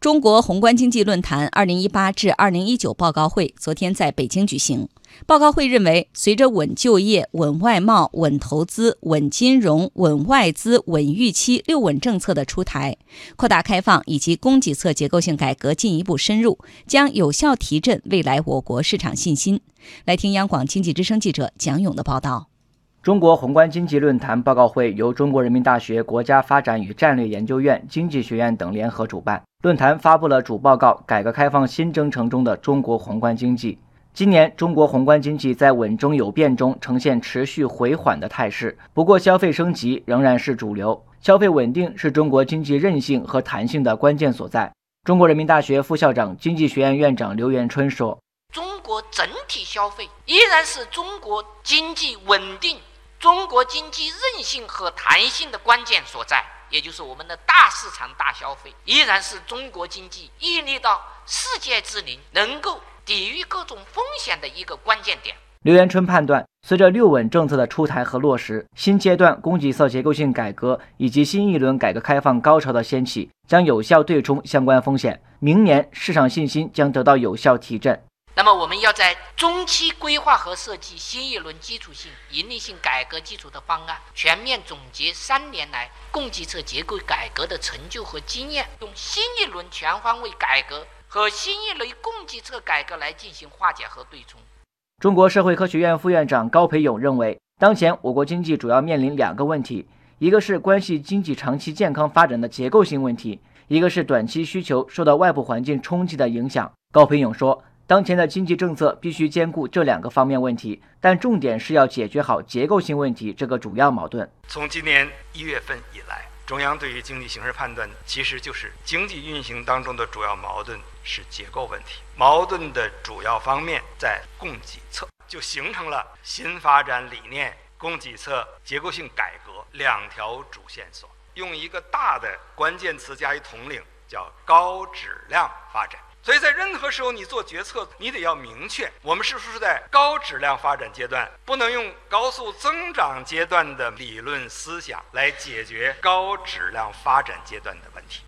中国宏观经济论坛二零一八至二零一九报告会昨天在北京举行。报告会认为，随着稳就业、稳外贸、稳投资、稳金融、稳外资、稳预期“六稳”政策的出台，扩大开放以及供给侧结构性改革进一步深入，将有效提振未来我国市场信心。来听央广经济之声记者蒋勇的报道。中国宏观经济论坛报告会由中国人民大学国家发展与战略研究院、经济学院等联合主办。论坛发布了主报告《改革开放新征程中的中国宏观经济》。今年中国宏观经济在稳中有变中呈现持续回缓的态势，不过消费升级仍然是主流，消费稳定是中国经济韧性和弹性的关键所在。中国人民大学副校长、经济学院院长刘元春说：“中国整体消费依然是中国经济稳定、中国经济韧性和弹性的关键所在，也就是我们的大市场、大消费，依然是中国经济屹立到世界之林能够。”抵御各种风险的一个关键点。刘元春判断，随着“六稳”政策的出台和落实，新阶段供给侧结构性改革以及新一轮改革开放高潮的掀起，将有效对冲相关风险。明年市场信心将得到有效提振。那么，我们要在中期规划和设计新一轮基础性、盈利性改革基础的方案，全面总结三年来供给侧结构改革的成就和经验，用新一轮全方位改革。和新一轮供给侧改革来进行化解和对冲。中国社会科学院副院长高培勇认为，当前我国经济主要面临两个问题，一个是关系经济长期健康发展的结构性问题，一个是短期需求受到外部环境冲击的影响。高培勇说，当前的经济政策必须兼顾这两个方面问题，但重点是要解决好结构性问题这个主要矛盾。从今年一月份以来。中央对于经济形势判断，其实就是经济运行当中的主要矛盾是结构问题，矛盾的主要方面在供给侧，就形成了新发展理念、供给侧结构性改革两条主线索。用一个大的关键词加以统领，叫高质量发展。所以在任何时候，你做决策，你得要明确，我们是不是在高质量发展阶段，不能用高速增长阶段的理论思想来解决高质量发展阶段的问题。